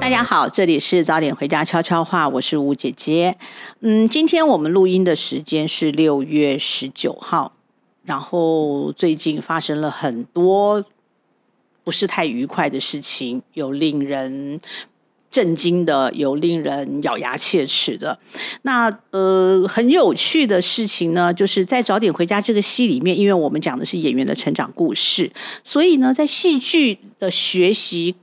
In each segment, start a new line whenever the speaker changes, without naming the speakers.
大家好，这里是早点回家悄悄话，我是吴姐姐。嗯，今天我们录音的时间是六月十九号，然后最近发生了很多不是太愉快的事情，有令人震惊的，有令人咬牙切齿的。那呃，很有趣的事情呢，就是在《早点回家》这个戏里面，因为我们讲的是演员的成长故事，所以呢，在戏剧的学习。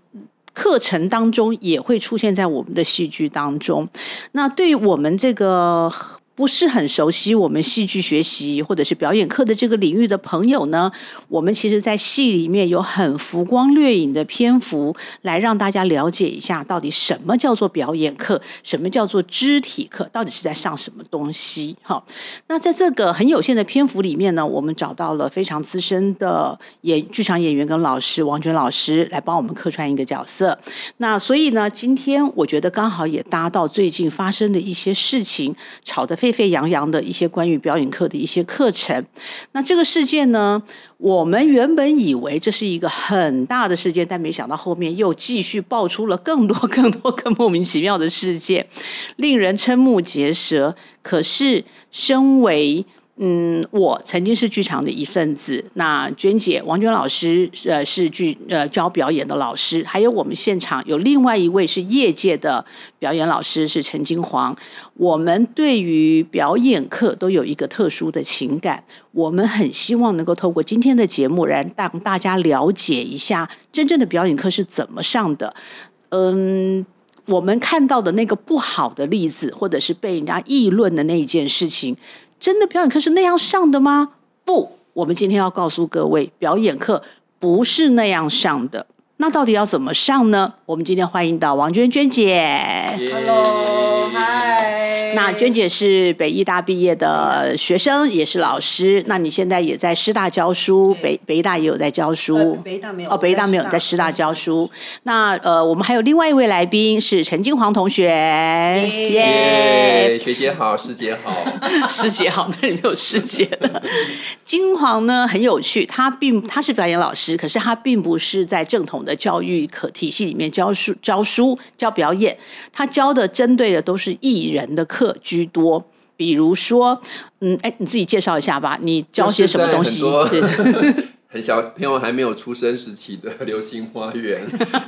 课程当中也会出现在我们的戏剧当中。那对于我们这个不是很熟悉我们戏剧学习或者是表演课的这个领域的朋友呢，我们其实，在戏里面有很浮光掠影的篇幅，来让大家了解一下，到底什么叫做表演课，什么叫做肢体课，到底是在上什么东西？哈，那在这个很有限的篇幅里面呢，我们找到了非常资深的演剧场演员跟老师王娟老师来帮我们客串一个角色。那所以呢，今天我觉得刚好也搭到最近发生的一些事情，吵得沸沸扬扬的一些关于表演课的一些课程。那这个事件呢，我们原本以为这是一个很大的事件，但没想到后面又继续爆出了更多、更多、更莫名其妙的事件，令人瞠目结舌。可是，身为嗯，我曾经是剧场的一份子。那娟姐王娟老师，呃，是剧呃教表演的老师，还有我们现场有另外一位是业界的表演老师，是陈金黄。我们对于表演课都有一个特殊的情感，我们很希望能够透过今天的节目，来让大家了解一下真正的表演课是怎么上的。嗯。我们看到的那个不好的例子，或者是被人家议论的那一件事情，真的表演课是那样上的吗？不，我们今天要告诉各位，表演课不是那样上的。那到底要怎么上呢？我们今天欢迎到王娟娟姐。
Hello，嗨。
那娟姐是北医大毕业的学生，也是老师。那你现在也在师大教书，北北医大也有在教书。
呃北大没有
哦，北医大没有，在师大教书。那呃，我们还有另外一位来宾是陈金黄同学，耶
耶，学姐好，师姐好。
师姐好，那里没有师姐了。金黄呢很有趣，他并他是表演老师，可是他并不是在正统的教育可体系里面教书、教书、教表演，他教的针对的都是艺人的课居多。比如说，嗯，哎，你自己介绍一下吧，你教些什么东西？
很小朋友还没有出生时期的 《流星花园》，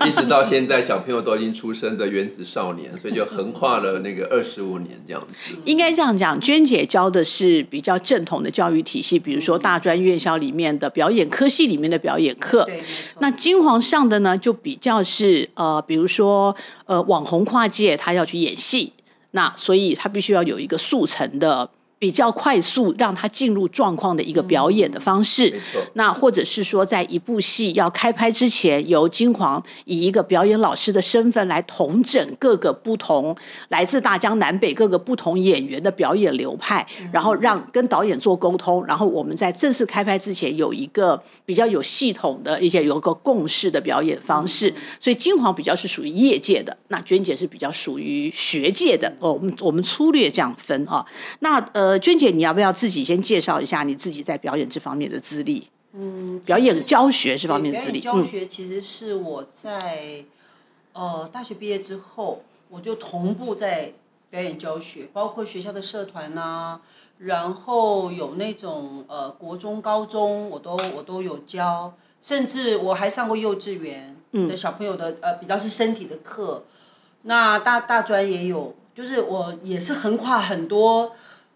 一直到现在小朋友都已经出生的《原子少年》，所以就横跨了那个二十五年这样子。
应该这样讲，娟姐教的是比较正统的教育体系，比如说大专院校里面的表演科系里面的表演课。
对，
那金黄上的呢，就比较是呃，比如说呃，网红跨界，他要去演戏，那所以他必须要有一个速成的。比较快速让他进入状况的一个表演的方式，那或者是说，在一部戏要开拍之前，由金黄以一个表演老师的身份来统整各个不同来自大江南北各个不同演员的表演流派，然后让跟导演做沟通，然后我们在正式开拍之前有一个比较有系统的一些有个共识的表演方式。所以金黄比较是属于业界的，那娟姐是比较属于学界的。哦，我们我们粗略这样分啊。那呃，娟姐，你要不要自己先介绍一下你自己在表演这方面的资历？
嗯，
表演教学这方面的资历？
教学其实是我在呃大学毕业之后，我就同步在表演教学，包括学校的社团呐、然后有那种呃国中、高中我都我都有教，甚至我还上过幼稚园
嗯
的小朋友的、呃比较是身体的课，那大大专也有，就是我也是横跨很多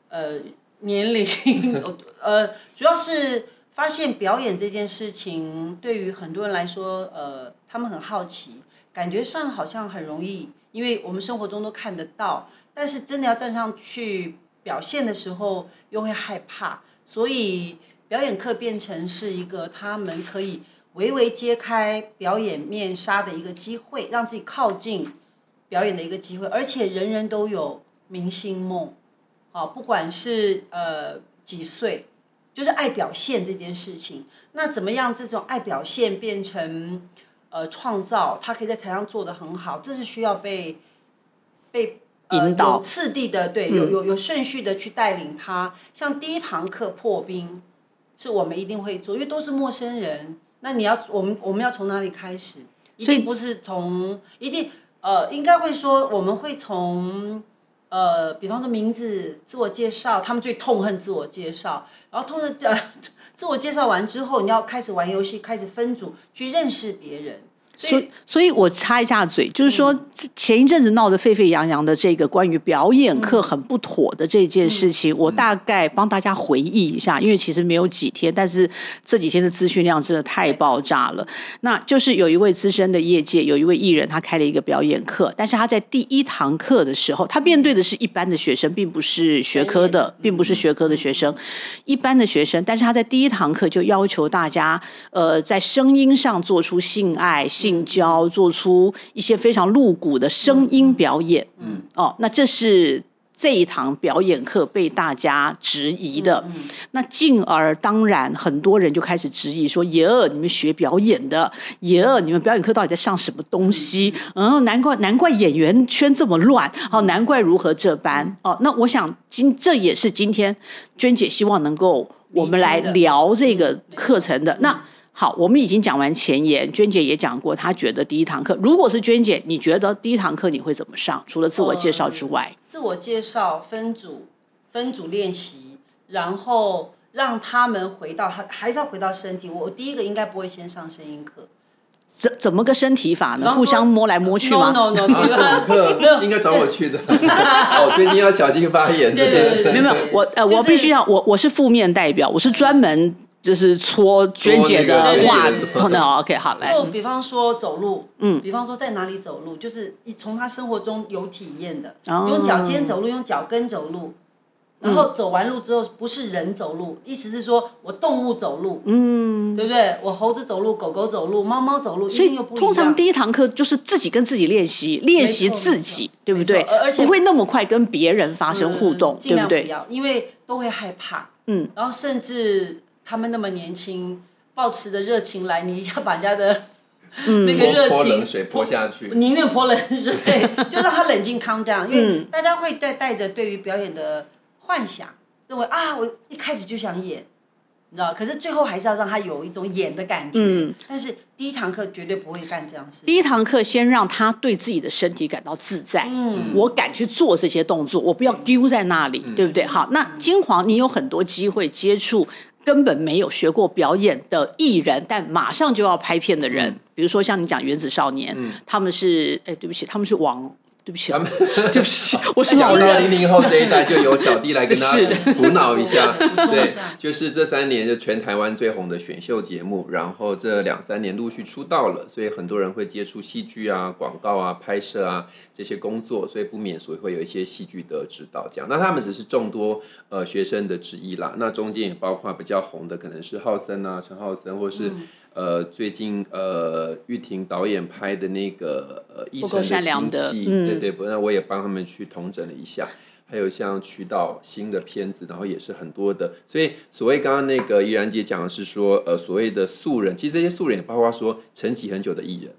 呃年龄，呃主要是发现表演这件事情对于很多人来说，呃他们很好奇，感觉上好像很容易，因为我们生活中都看得到，但是真的要站上去表现的时候又会害怕，所以表演课变成是一个他们可以微微揭开表演面纱的一个机会，让自己靠近表演的一个机会，而且人人都有明星梦，啊，不管是呃几岁，就是爱表现这件事情。那怎么样这种爱表现变成呃创造，他可以在台上做的很好，这是需要被被。呃
引导
有次第的，对，有有有顺序的去带领他。像第一堂课破冰，是我们一定会做，因为都是陌生人。那你要我们我们要从哪里开始？一定不是从一定呃，应该会说我们会从呃，比方说名字、自我介绍，他们最痛恨自我介绍。然后痛恨呃，自我介绍完之后，你要开始玩游戏，开始分组去认识别人。
所以，所以我插一下嘴，就是说，前一阵子闹得沸沸扬扬的这个关于表演课很不妥的这件事情，我大概帮大家回忆一下，因为其实没有几天，但是这几天的资讯量真的太爆炸了。那就是有一位资深的业界有一位艺人，他开了一个表演课，但是他在第一堂课的时候，他面对的是一般的学生，并不是学科的，并不是学科的学生，一般的学生，但是他在第一堂课就要求大家，呃，在声音上做出性爱、性交，做出一些非常露骨的声音表演。嗯，哦，那这是。这一堂表演课被大家质疑的，那进而当然很多人就开始质疑说：“耶尔，你们学表演的，耶尔，你们表演课到底在上什么东西？嗯，难怪难怪演员圈这么乱，哦，难怪如何这般哦。那我想今这也是今天娟姐希望能够我们来聊这个课程的那。好，我们已经讲完前言，娟姐也讲过，她觉得第一堂课，如果是娟姐，你觉得第一堂课你会怎么上？除了自我介绍之外，
自我介绍分组分组练习，然后让他们回到还还是要回到身体。我第一个应该不会先上声音课，
怎怎么个身体法呢？互相摸来摸去吗
？No No No，
这种课应该找我去的。哦，最近要小心发言。
对对对，
没有没有，我呃，我必须要我我是负面代表，我是专门。就是搓娟姐的话，那 OK 好嘞。
就比方说走路，嗯，比方说在哪里走路，就是你从他生活中有体验的，用脚尖走路，用脚跟走路，然后走完路之后不是人走路，意思是说我动物走路，嗯，对不对？我猴子走路，狗狗走路，猫猫走路，
所以通常第一堂课就是自己跟自己练习，练习自己，对不对？
而且
不会那么快跟别人发生互动，对不对？
因为都会害怕，嗯，然后甚至。他们那么年轻，抱持的热情来，你一下把人家的 那个热情
泼冷水泼下去，
宁愿泼冷水，就让他冷静 calm down。因为大家会带带着对于表演的幻想，认为啊，我一开始就想演，你知道，可是最后还是要让他有一种演的感觉。嗯，但是第一堂课绝对不会干这样事。
第一堂课先让他对自己的身体感到自在。嗯，我敢去做这些动作，我不要丢在那里，对不对？好，那金黄，你有很多机会接触。根本没有学过表演的艺人，但马上就要拍片的人，比如说像你讲《原子少年》，他们是哎，对不起，他们是王。对不起，对不起，我是
老到零零后这一代，就由小弟来跟他 补脑一下。对，就是这三年就全台湾最红的选秀节目，然后这两三年陆续出道了，所以很多人会接触戏剧啊、广告啊、拍摄啊这些工作，所以不免所以会有一些戏剧的指导。这样，那他们只是众多呃学生的之一啦。那中间也包括比较红的，可能是浩森啊、陈浩森，或是。呃，最近呃，玉婷导演拍的那个呃《一生的新戏》，对对，不，那我也帮他们去统整了一下。还有像渠道新的片子，然后也是很多的。所以所谓刚刚那个怡然姐讲的是说，呃，所谓的素人，其实这些素人也包括说沉寂很久的艺人。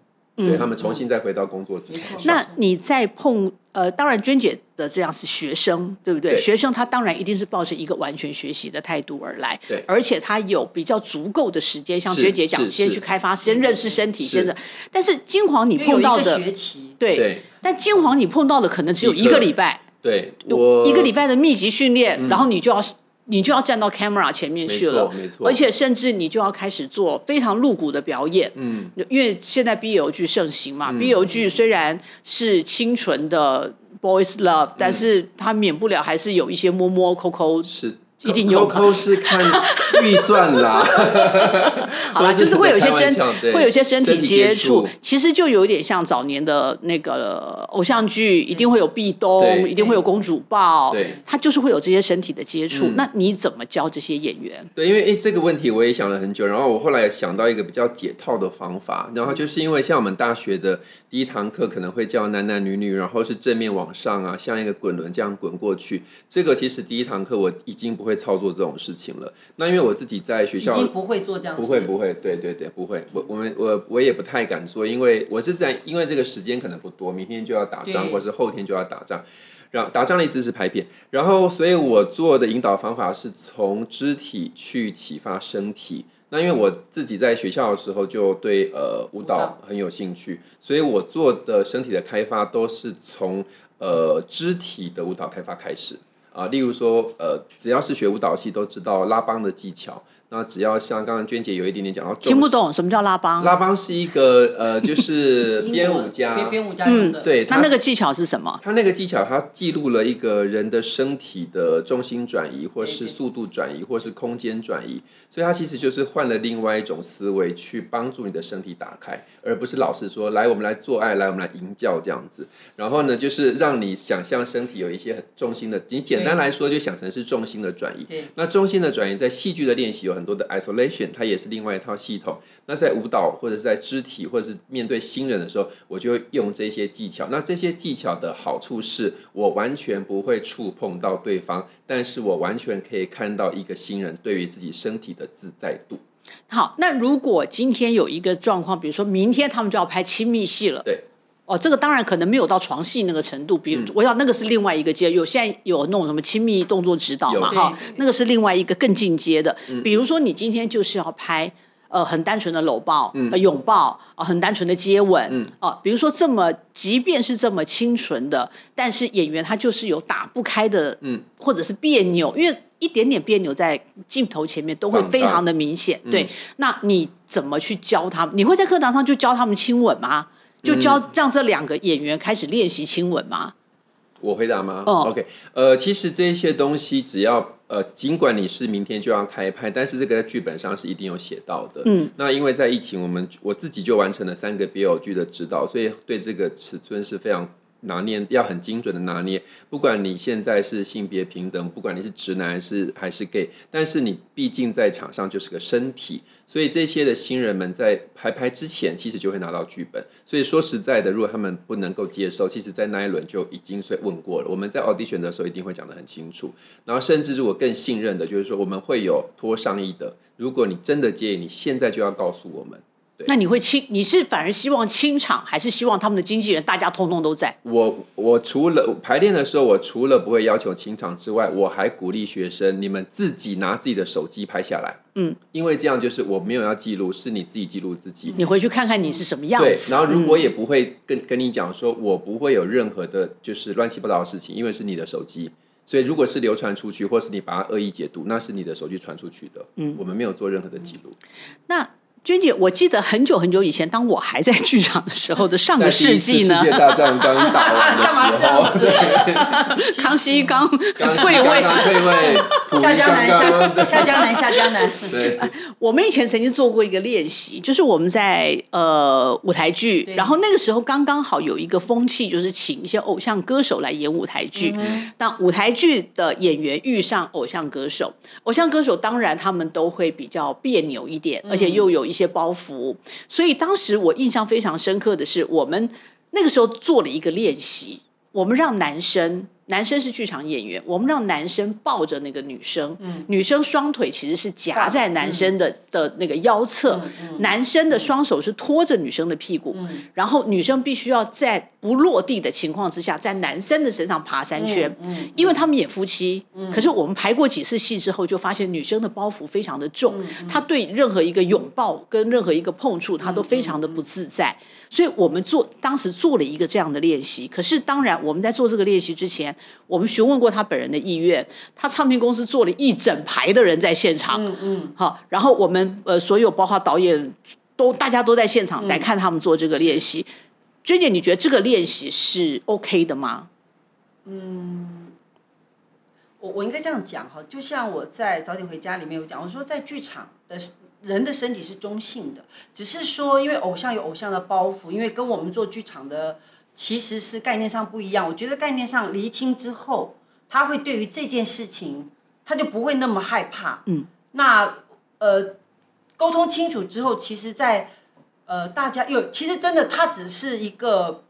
对他们重新再回到工作职场。
那你在碰呃，当然娟姐的这样是学生，对不对？学生他当然一定是抱着一个完全学习的态度而来，
对，
而且他有比较足够的时间，像娟姐讲，先去开发，先认识身体，先的。但是金黄你碰到的
学期，
对，但金黄你碰到的可能只有一个。礼拜，
对，我
一个礼拜的密集训练，然后你就要。你就要站到 camera 前面去了，
没错，
而且甚至你就要开始做非常露骨的表演，嗯，因为现在 BL 剧盛行嘛，BL 剧虽然是清纯的 boys love，但是它免不了还是有一些摸摸抠抠
是。
一定有，
偷是看预算啦。
好了，就是会有一些身，会有一些身
体
接触，其实就有点像早年的那个偶像剧，一定会有壁咚，一定会有公主抱，
对，
他就是会有这些身体的接触。那你怎么教这些演员？
对，因为诶这个问题我也想了很久，然后我后来想到一个比较解套的方法，然后就是因为像我们大学的第一堂课可能会教男男女女，然后是正面往上啊，像一个滚轮这样滚过去。这个其实第一堂课我已经不。会操作这种事情了。那因为我自己在学校
已经不会做这样，
不会不会，对对对，不会。我我们我我也不太敢做，因为我是在因为这个时间可能不多，明天就要打仗，或是后天就要打仗。让打仗的意思是拍片，然后所以我做的引导方法是从肢体去启发身体。那因为我自己在学校的时候就对呃舞蹈很有兴趣，所以我做的身体的开发都是从呃肢体的舞蹈开发开始啊。例如说呃，只要是学舞蹈系都知道拉帮的技巧。那只要像刚刚娟姐有一点点讲到，
听不懂什么叫拉邦？
拉邦是一个呃，就是 编舞家，
编编舞家用的。
对，
他那个技巧是什么？
他那个技巧，他记录了一个人的身体的重心转移，或是速度转移，或是空间转移。所以，他其实就是换了另外一种思维去帮助你的身体打开，而不是老是说来我们来做爱，来我们来吟叫这样子。然后呢，就是让你想象身体有一些很重心的，你简单来说就想成是重心的转移。那重心的转移在戏剧的练习有。很多的 isolation，它也是另外一套系统。那在舞蹈或者是在肢体或者是面对新人的时候，我就会用这些技巧。那这些技巧的好处是我完全不会触碰到对方，但是我完全可以看到一个新人对于自己身体的自在度。
好，那如果今天有一个状况，比如说明天他们就要拍亲密戏了，
对。
哦，这个当然可能没有到床戏那个程度，比如我要那个是另外一个阶，有现在有那种什么亲密动作指导嘛，哈，那个是另外一个更进阶的。比如说你今天就是要拍呃很单纯的搂抱、呃拥抱啊，很单纯的接吻啊，比如说这么，即便是这么清纯的，但是演员他就是有打不开的，嗯，或者是别扭，因为一点点别扭在镜头前面都会非常的明显。对，那你怎么去教他们？你会在课堂上就教他们亲吻吗？就教让这两个演员开始练习亲吻吗？
我回答吗哦，OK，呃，其实这些东西只要呃，尽管你是明天就要开拍，但是这个在剧本上是一定有写到的。嗯，那因为在疫情，我们我自己就完成了三个 BL 剧的指导，所以对这个尺寸是非常。拿捏要很精准的拿捏，不管你现在是性别平等，不管你是直男还是还是 gay，但是你毕竟在场上就是个身体，所以这些的新人们在拍拍之前，其实就会拿到剧本。所以说实在的，如果他们不能够接受，其实在那一轮就已经是问过了。我们在 audition 的时候一定会讲得很清楚，然后甚至如果更信任的，就是说我们会有拖上衣的。如果你真的介意，你现在就要告诉我们。
那你会清？你是反而希望清场，还是希望他们的经纪人大家通通都在？
我我除了排练的时候，我除了不会要求清场之外，我还鼓励学生你们自己拿自己的手机拍下来。嗯，因为这样就是我没有要记录，是你自己记录自己。
你回去看看你是什么样
子。对，然后如果也不会跟跟你讲说，我不会有任何的，就是乱七八糟的事情，因为是你的手机，所以如果是流传出去，或是你把它恶意解读，那是你的手机传出去的。嗯，我们没有做任何的记录。
那。娟姐，我记得很久很久以前，当我还在剧场的时候的 上个世纪
呢，世界大战刚打完的时
候，康熙刚退位，
退位，
下江南，下下江南，下江南。
对，
我们以前曾经做过一个练习，就是我们在呃舞台剧，然后那个时候刚刚好有一个风气，就是请一些偶像歌手来演舞台剧。那舞台剧的演员遇上偶像歌手，偶像歌手当然他们都会比较别扭一点，而且又有一些。包袱，所以当时我印象非常深刻的是，我们那个时候做了一个练习，我们让男生。男生是剧场演员，我们让男生抱着那个女生，女生双腿其实是夹在男生的的那个腰侧，男生的双手是托着女生的屁股，然后女生必须要在不落地的情况之下，在男生的身上爬三圈，因为他们演夫妻，可是我们排过几次戏之后，就发现女生的包袱非常的重，她对任何一个拥抱跟任何一个碰触，她都非常的不自在。所以我们做当时做了一个这样的练习，可是当然我们在做这个练习之前，我们询问过他本人的意愿。他唱片公司做了一整排的人在现场，嗯嗯，好，然后我们呃所有包括导演都大家都在现场在看他们做这个练习。娟姐，你觉得这个练习是 OK 的吗？
嗯，我我应该这样讲哈，就像我在早点回家里面有讲，我说在剧场的。人的身体是中性的，只是说，因为偶像有偶像的包袱，因为跟我们做剧场的其实是概念上不一样。我觉得概念上厘清之后，他会对于这件事情，他就不会那么害怕。嗯，那呃，沟通清楚之后，其实，在呃，大家又其实真的，他只是一个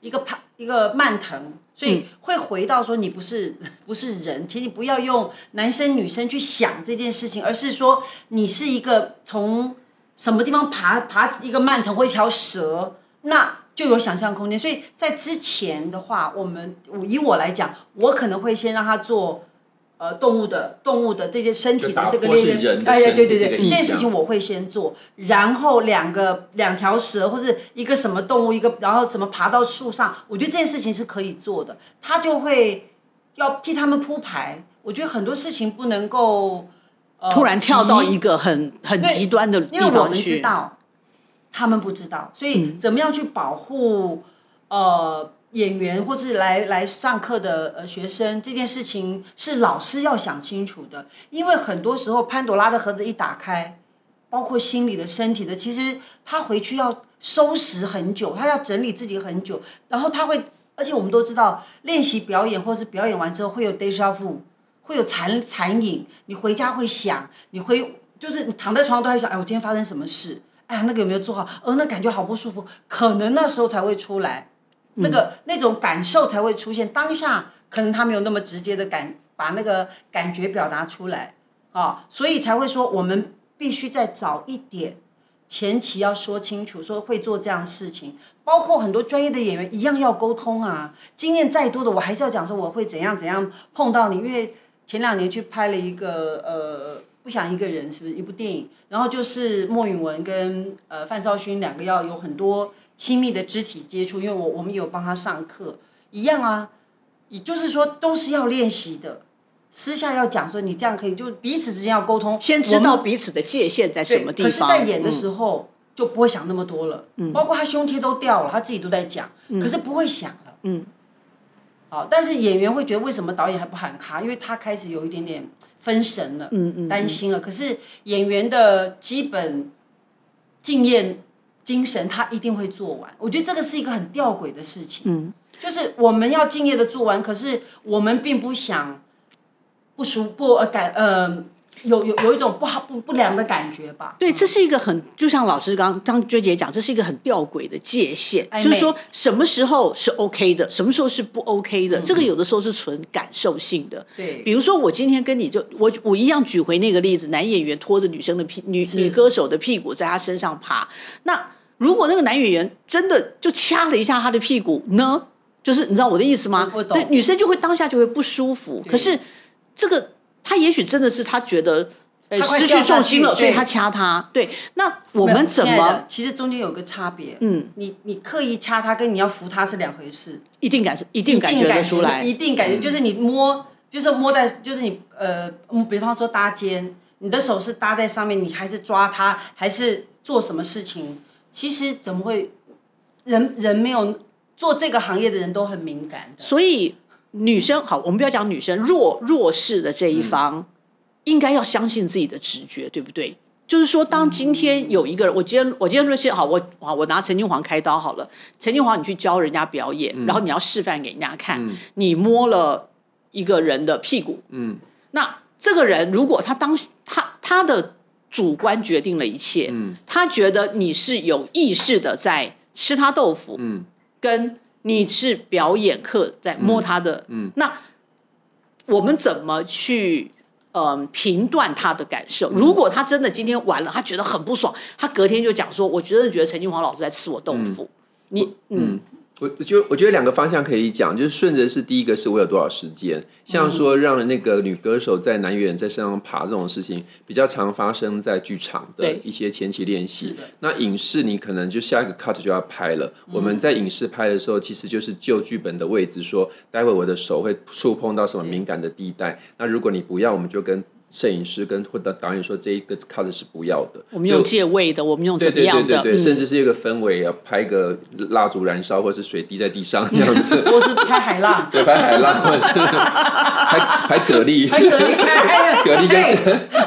一个拍。一个蔓藤，所以会回到说你不是 不是人，请你不要用男生女生去想这件事情，而是说你是一个从什么地方爬爬一个蔓藤或一条蛇，那就有想象空间。所以在之前的话，我们以我来讲，我可能会先让他做。呃，动物的动物的这些身体的这个练练，哎呀，对对对，这件事情我会先做，然后两个两条蛇或者一个什么动物，一个然后怎么爬到树上，我觉得这件事情是可以做的。他就会要替他们铺排，我觉得很多事情不能够
突然跳到一个很很极端的地方去。
因为我们知道，他们不知道，所以怎么样去保护呃。演员或是来来上课的呃学生，这件事情是老师要想清楚的，因为很多时候潘朵拉的盒子一打开，包括心理的、身体的，其实他回去要收拾很久，他要整理自己很久，然后他会，而且我们都知道，练习表演或是表演完之后会有 deja vu，会有残残影，你回家会想，你会就是你躺在床上都在想，哎，我今天发生什么事？哎呀，那个有没有做好？呃，那感觉好不舒服，可能那时候才会出来。那个那种感受才会出现，当下可能他没有那么直接的感把那个感觉表达出来。啊，所以才会说我们必须再早一点，前期要说清楚，说会做这样事情，包括很多专业的演员一样要沟通啊，经验再多的我还是要讲说我会怎样怎样碰到你，因为前两年去拍了一个呃不想一个人是不是一部电影，然后就是莫允文跟呃范少勋两个要有很多。亲密的肢体接触，因为我我们有帮他上课，一样啊，也就是说都是要练习的。私下要讲说你这样可以，就彼此之间要沟通，
先知道彼此的界限在什么地方。可
是，在演的时候就不会想那么多了。嗯。包括他胸贴都掉了，他自己都在讲，可是不会想了。嗯。好，但是演员会觉得为什么导演还不喊卡？因为他开始有一点点分神了，嗯嗯，担心了。可是演员的基本敬业。精神他一定会做完，我觉得这个是一个很吊诡的事情。嗯，就是我们要敬业的做完，可是我们并不想不舒不呃感呃有有有一种不好不不良的感觉吧？
对，这是一个很就像老师刚刚娟姐讲，这是一个很吊诡的界限，就是说什么时候是 OK 的，什么时候是不 OK 的？这个有的时候是纯感受性的。
对，
比如说我今天跟你就我我一样举回那个例子，男演员拖着女生的屁女女歌手的屁股在她身上爬，那。如果那个男演员真的就掐了一下她的屁股呢？就是你知道我的意思吗？
对，
女生就会当下就会不舒服。可是这个他也许真的是他觉得呃失去重心了，所以他掐他。对，那我们怎么？
其实中间有个差别。嗯，你你刻意掐他跟你要扶他是两回事。
一定感受一定感觉得出来，
一定感觉就是你摸，就是摸在，就是你呃，比方说搭肩，你的手是搭在上面，你还是抓他，还是做什么事情？其实怎么会，人人没有做这个行业的人都很敏感的。
所以女生好，我们不要讲女生弱弱势的这一方，应该要相信自己的直觉，对不对？就是说，当今天有一个人，我今天我今天说先好，我好我拿陈金黄开刀好了。陈金黄，你去教人家表演，然后你要示范给人家看，你摸了一个人的屁股，嗯，那这个人如果他当他他的。主观决定了一切，他觉得你是有意识的在吃他豆腐，跟你是表演课在摸他的，那我们怎么去嗯评断他的感受？如果他真的今天完了，他觉得很不爽，他隔天就讲说：“我真的觉得陈金煌老师在吃我豆腐。”你嗯。
我就我觉得两个方向可以讲，就是顺着是第一个是我有多少时间，像说让那个女歌手在男演员在身上爬这种事情，比较常发生在剧场的一些前期练习。那影视你可能就下一个 cut 就要拍了，我们在影视拍的时候，其实就是就剧本的位置说，待会我的手会触碰到什么敏感的地带。那如果你不要，我们就跟。摄影师跟或者导演说这一个 cut 是不要的，
我们用借位的，我们用怎么样
的？对对对对，甚至是一个氛围啊，拍个蜡烛燃烧，或者是水滴在地上这样子，
或是拍海浪，
对，拍海浪，或者是拍拍蛤蜊，
拍蛤蜊，
蛤蜊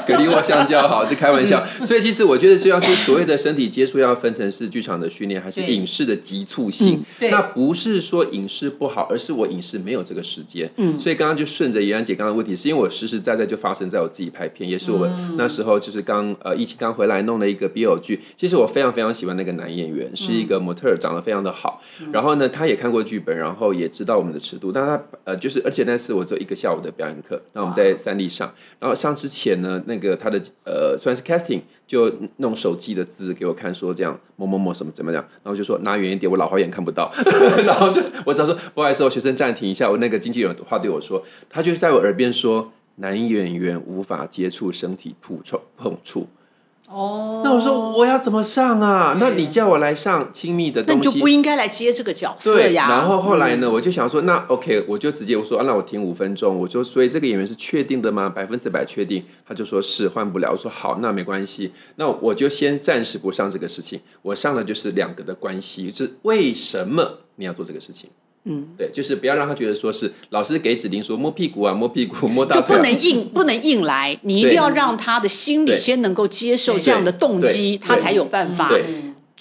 跟蛤蜊或香蕉，好，这开玩笑。所以其实我觉得，是要是所谓的身体接触要分成是剧场的训练，还是影视的急促性？那不是说影视不好，而是我影视没有这个时间。嗯，所以刚刚就顺着怡然姐刚刚的问题，是因为我实实在在就发生在我。自己拍片，也是我那时候就是刚呃疫情刚回来弄了一个 BL 剧。其实我非常非常喜欢那个男演员，是一个模特儿，长得非常的好。然后呢，他也看过剧本，然后也知道我们的尺度。但他呃就是，而且那次我只有一个下午的表演课，那我们在三立上。然后上之前呢，那个他的呃算是 casting 就弄手机的字给我看，说这样某某某什么怎么样。然后就说拿远一点，我老花眼看不到。然后就我只要说不好意思，我学生暂停一下。我那个经纪人话对我说，他就在我耳边说。男演员无法接触身体碰触碰触。
哦，
那我说我要怎么上啊？那你叫我来上亲密的东
西，那就不应该来接这个角色呀。
然后后来呢，我就想说，那 OK，我就直接我说，那我停五分钟。我说，所以这个演员是确定的吗？百分之百确定？他就说是换不了。我说好，那没关系，那我就先暂时不上这个事情。我上的就是两个的关系，是为什么你要做这个事情？嗯，对，就是不要让他觉得说是老师给指令说摸屁股啊，摸屁股，摸大
腿，就不能硬，不能硬来，你一定要让他的心里先能够接受这样的动机，他才有办法。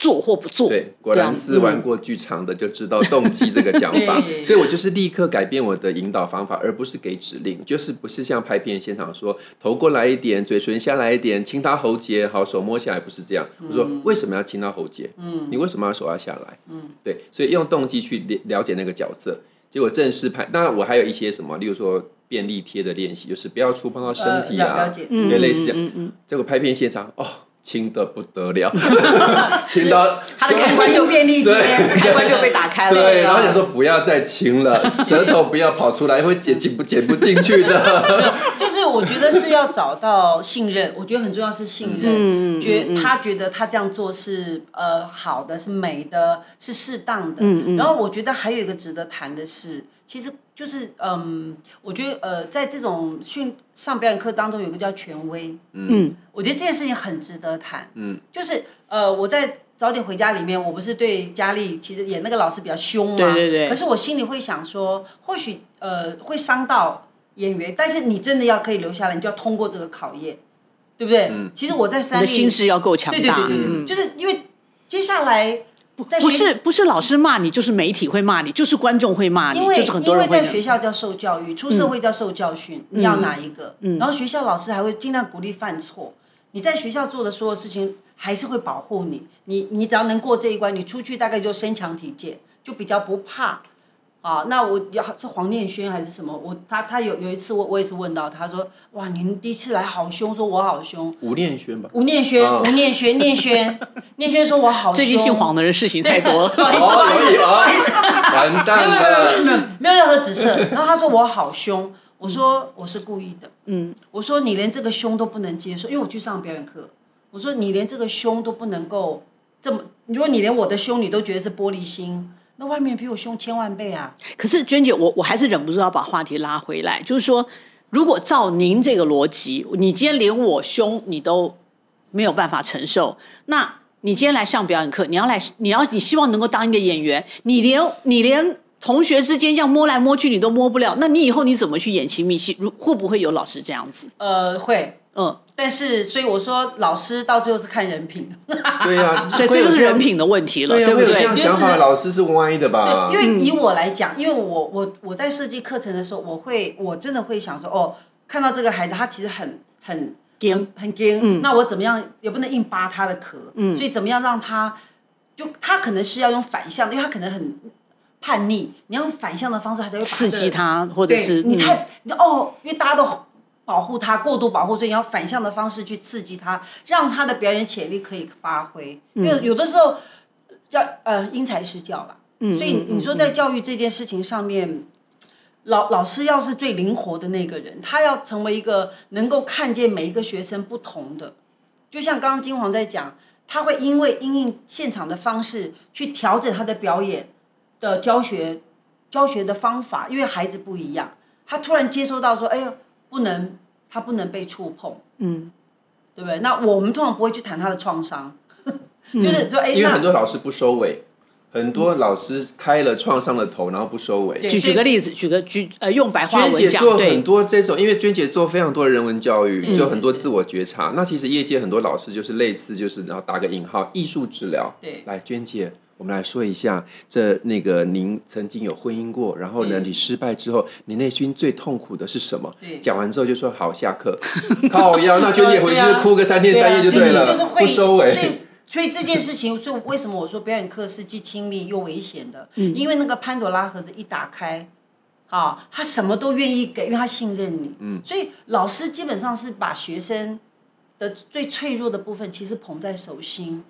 做或不做，
对，果然是玩过剧场的就知道动机这个讲法，所以我就是立刻改变我的引导方法，而不是给指令，就是不是像拍片现场说头过来一点，嘴唇下来一点，亲他喉结，好手摸下来，不是这样。我说为什么要亲他喉结？嗯，你为什么要手要下来？嗯，对，所以用动机去了了解那个角色。结果正式拍，当然我还有一些什么，例如说便利贴的练习，就是不要触碰到身体啊，对，类似这样。嗯嗯，结果拍片现场哦。轻的不得了，轻到
他的开关就便利贴，开关就被打开了。
对，然后想说不要再轻了，舌头不要跑出来，会剪进不剪不进去的。
就是我觉得是要找到信任，我觉得很重要是信任，觉他觉得他这样做是呃好的，是美的，是适当的。嗯嗯。然后我觉得还有一个值得谈的是，其实。就是嗯，我觉得呃，在这种训上表演课当中，有个叫权威，嗯，我觉得这件事情很值得谈，嗯，就是呃，我在早点回家里面，我不是对佳丽其实演那个老师比较凶嘛，
对对对，
可是我心里会想说，或许呃会伤到演员，但是你真的要可以留下来，你就要通过这个考验，对不对？嗯，其实我在三，
你的心思要够强大，
对对对对，就是因为接下来。
不是不是老师骂你，就是媒体会骂你，就是观众会骂你，就是很多人
会。因为在学校叫受教育，出社会叫受教训，你要哪一个？嗯然后学校老师还会尽量鼓励犯错。你在学校做的所有事情，还是会保护你。你你只要能过这一关，你出去大概就身强体健，就比较不怕。啊，那我要是黄念轩还是什么？我他他有有一次我我也是问到，他说哇，您第一次来好凶，说我好凶。
吴念轩吧。
吴念轩，吴念轩，念轩，念轩说我好凶。
最近姓黄的人事情太多了。
不好意思，不好意
思，完蛋了。
没有任何指涉。然后他说我好凶，我说我是故意的。嗯。我说你连这个凶都不能接受，因为我去上表演课。我说你连这个凶都不能够这么，如果你连我的凶你都觉得是玻璃心。那外面比我凶千万倍啊！
可是娟姐，我我还是忍不住要把话题拉回来，就是说，如果照您这个逻辑，你今天连我凶你都没有办法承受，那你今天来上表演课，你要来，你要你希望能够当一个演员，你连你连同学之间要摸来摸去你都摸不了，那你以后你怎么去演亲密戏？如会不会有老师这样子？
呃，会，嗯。但是，所以我说，老师到最后是看人品。
对呀，
所以这就是人品的问题了，对不对？
这样想法，老师是歪的吧？
因为以我来讲，因为我我我在设计课程的时候，我会我真的会想说，哦，看到这个孩子，他其实很很
很
很尖，那我怎么样也不能硬扒他的壳，所以怎么样让他，就他可能是要用反向，因为他可能很叛逆，你要用反向的方式，他才会
刺激他，或者是
你太你哦，因为大家都。保护他，过度保护，所以你要反向的方式去刺激他，让他的表演潜力可以发挥。因为有的时候叫呃因材施教吧。嗯。所以你说在教育这件事情上面，老老师要是最灵活的那个人，他要成为一个能够看见每一个学生不同的。就像刚刚金黄在讲，他会因为因应现场的方式去调整他的表演的教学教学的方法，因为孩子不一样，他突然接收到说，哎呦。不能，他不能被触碰，嗯，对不对？那我们通常不会去谈他的创伤，就是说，哎，
因为很多老师不收尾，很多老师开了创伤的头，然后不收尾。
举举个例子，举个举呃，用白话文讲，
做很多这种，因为娟姐做非常多人文教育，就很多自我觉察。那其实业界很多老师就是类似，就是然后打个引号，艺术治疗。
对，
来，娟姐。我们来说一下，这那个您曾经有婚姻过，然后呢，你失败之后，你内心最痛苦的是什么？讲完之后就说好下课，好要那娟姐回去哭个三天三夜就对了，不收尾。
所以这件事情，所以为什么我说表演课是既亲密又危险的？嗯，因为那个潘朵拉盒子一打开，啊，他什么都愿意给，因为他信任你。嗯，所以老师基本上是把学生的最脆弱的部分，其实捧在手心。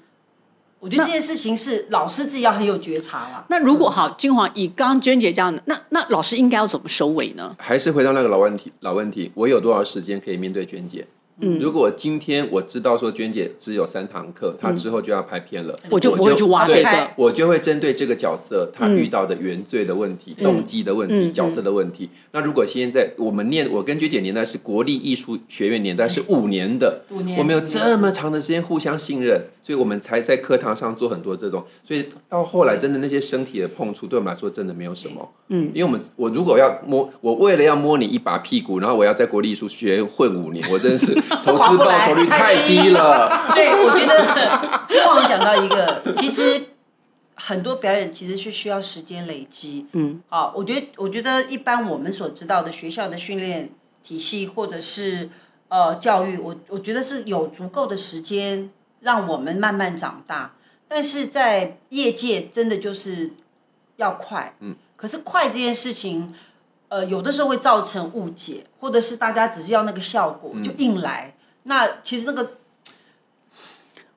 我觉得这件事情是老师自己要很有觉察了。
那如果好，金黄以刚娟姐这样的，那那老师应该要怎么收尾呢？
还是回到那个老问题，老问题，我有多少时间可以面对娟姐？嗯，如果今天我知道说娟姐只有三堂课，她之后就要拍片了，
我就不会去挖这个，
我就会针对这个角色她遇到的原罪的问题、动机的问题、角色的问题。那如果现在我们念，我跟娟姐年代是国立艺术学院年代是五年的，我们有这么长的时间互相信任，所以我们才在课堂上做很多这种。所以到后来，真的那些身体的碰触，对我们来说真的没有什么。嗯，因为我们我如果要摸，我为了要摸你一把屁股，然后我要在国立艺术学院混五年，我真是。投资报酬率太低了。
对，我觉得金王讲到一个，其实很多表演其实是需要时间累积。嗯，好，我觉得，我觉得一般我们所知道的学校的训练体系或者是呃教育，我我觉得是有足够的时间让我们慢慢长大。但是在业界，真的就是要快。嗯，可是快这件事情。呃，有的时候会造成误解，或者是大家只是要那个效果就硬来，那其实那个，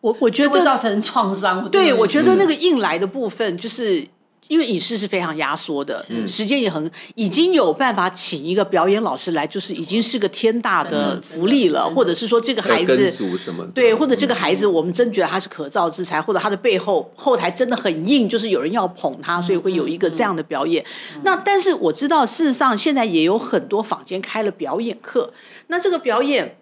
我我觉得
会造成创伤。
对，我觉得那个硬来的部分就是。因为影视是非常压缩的，时间也很，已经有办法请一个表演老师来，就是已经是个天大的福利了。或者是说这个孩子，对，或者这个孩子，我们真觉得他是可造之才，或者他的背后后台真的很硬，就是有人要捧他，所以会有一个这样的表演。那但是我知道，事实上现在也有很多坊间开了表演课，那这个表演。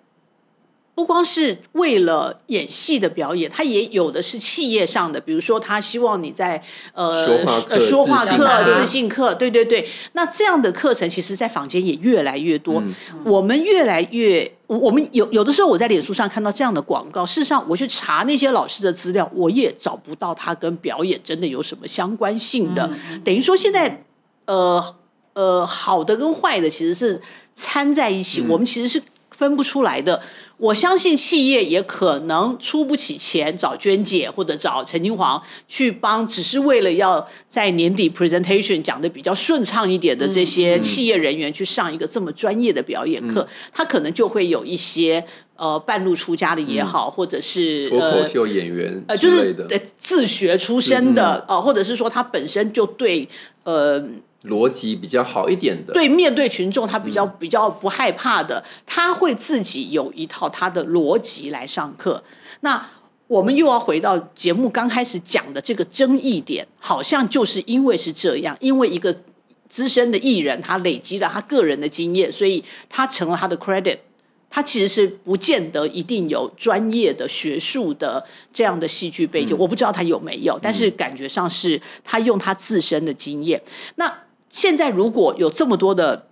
不光是为了演戏的表演，他也有的是企业上的，比如说他希望你在呃
呃
说话课、自信课，对对对。那这样的课程，其实，在坊间也越来越多。我们越来越，我们有有的时候，我在脸书上看到这样的广告，事实上，我去查那些老师的资料，我也找不到他跟表演真的有什么相关性的。等于说，现在呃呃，好的跟坏的其实是掺在一起，我们其实是分不出来的。我相信企业也可能出不起钱找娟姐或者找陈金黄去帮，只是为了要在年底 presentation 讲的比较顺畅一点的这些企业人员去上一个这么专业的表演课，他可能就会有一些呃半路出家的也好，或者是
脱口秀演员
呃就是自学出身的呃，或者是说他本身就对呃。
逻辑比较好一点的，
对面对群众，他比较比较不害怕的，他会自己有一套他的逻辑来上课。那我们又要回到节目刚开始讲的这个争议点，好像就是因为是这样，因为一个资深的艺人，他累积了他个人的经验，所以他成了他的 credit。他其实是不见得一定有专业的学术的这样的戏剧背景，我不知道他有没有，但是感觉上是他用他自身的经验。那现在如果有这么多的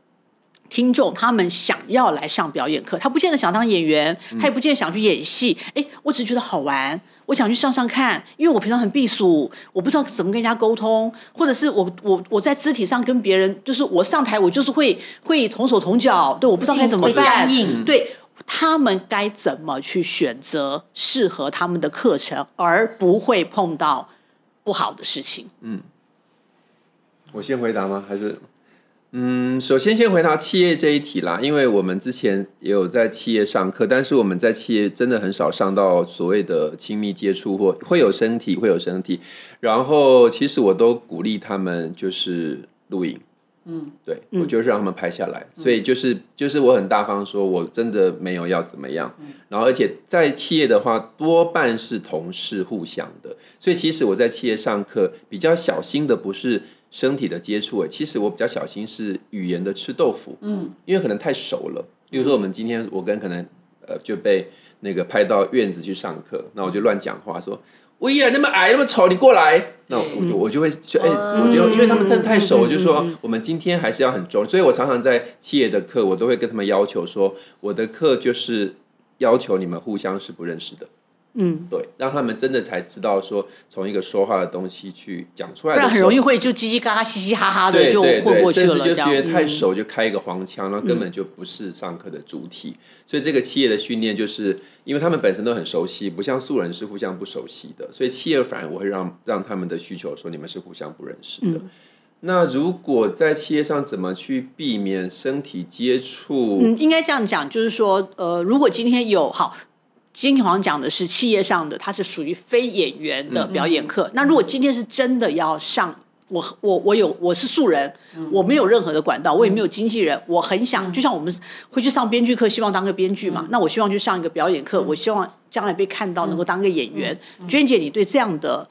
听众，他们想要来上表演课，他不见得想当演员，他也不见得想去演戏。哎，我只是觉得好玩，我想去上上看，因为我平常很避暑，我不知道怎么跟人家沟通，或者是我我我在肢体上跟别人，就是我上台我就是会会同手同脚，对，我不知道该怎么办，对他们该怎么去选择适合他们的课程，而不会碰到不好的事情。嗯。
我先回答吗？还是？嗯，首先先回答企业这一题啦，因为我们之前也有在企业上课，但是我们在企业真的很少上到所谓的亲密接触或会有身体会有身体，然后其实我都鼓励他们就是录影，嗯，对我就是让他们拍下来，所以就是就是我很大方说，我真的没有要怎么样，然后而且在企业的话多半是同事互相的，所以其实我在企业上课比较小心的不是。身体的接触，哎，其实我比较小心是语言的吃豆腐，嗯，因为可能太熟了。比如说，我们今天我跟可能呃就被那个派到院子去上课，那我就乱讲话，说我依然那么矮那么丑，你过来，那我就我就会说，哎，我就因为他们真的太熟，我就说我们今天还是要很重，所以我常常在企业的课，我都会跟他们要求说，我的课就是要求你们互相是不认识的。
嗯，
对，让他们真的才知道说从一个说话的东西去讲出来
不然很容易会就叽叽嘎嘎、嘻嘻哈哈的就混过去了，
甚至就觉得太
嗯
熟就开一个黄腔，然后根本就不是上课的主体。所以这个企业的训练，就是因为他们本身都很熟悉，不像素人是互相不熟悉的，所以企业反而我会让让他们的需求说你们是互相不认识的。那如果在企业上怎么去避免身体接触？
嗯，应该这样讲，就是说，呃，如果今天有好。金黄讲的是企业上的，它是属于非演员的表演课。那如果今天是真的要上，我我我有我是素人，我没有任何的管道，我也没有经纪人，我很想，就像我们会去上编剧课，希望当个编剧嘛。那我希望去上一个表演课，我希望将来被看到，能够当个演员。娟姐，你对这样的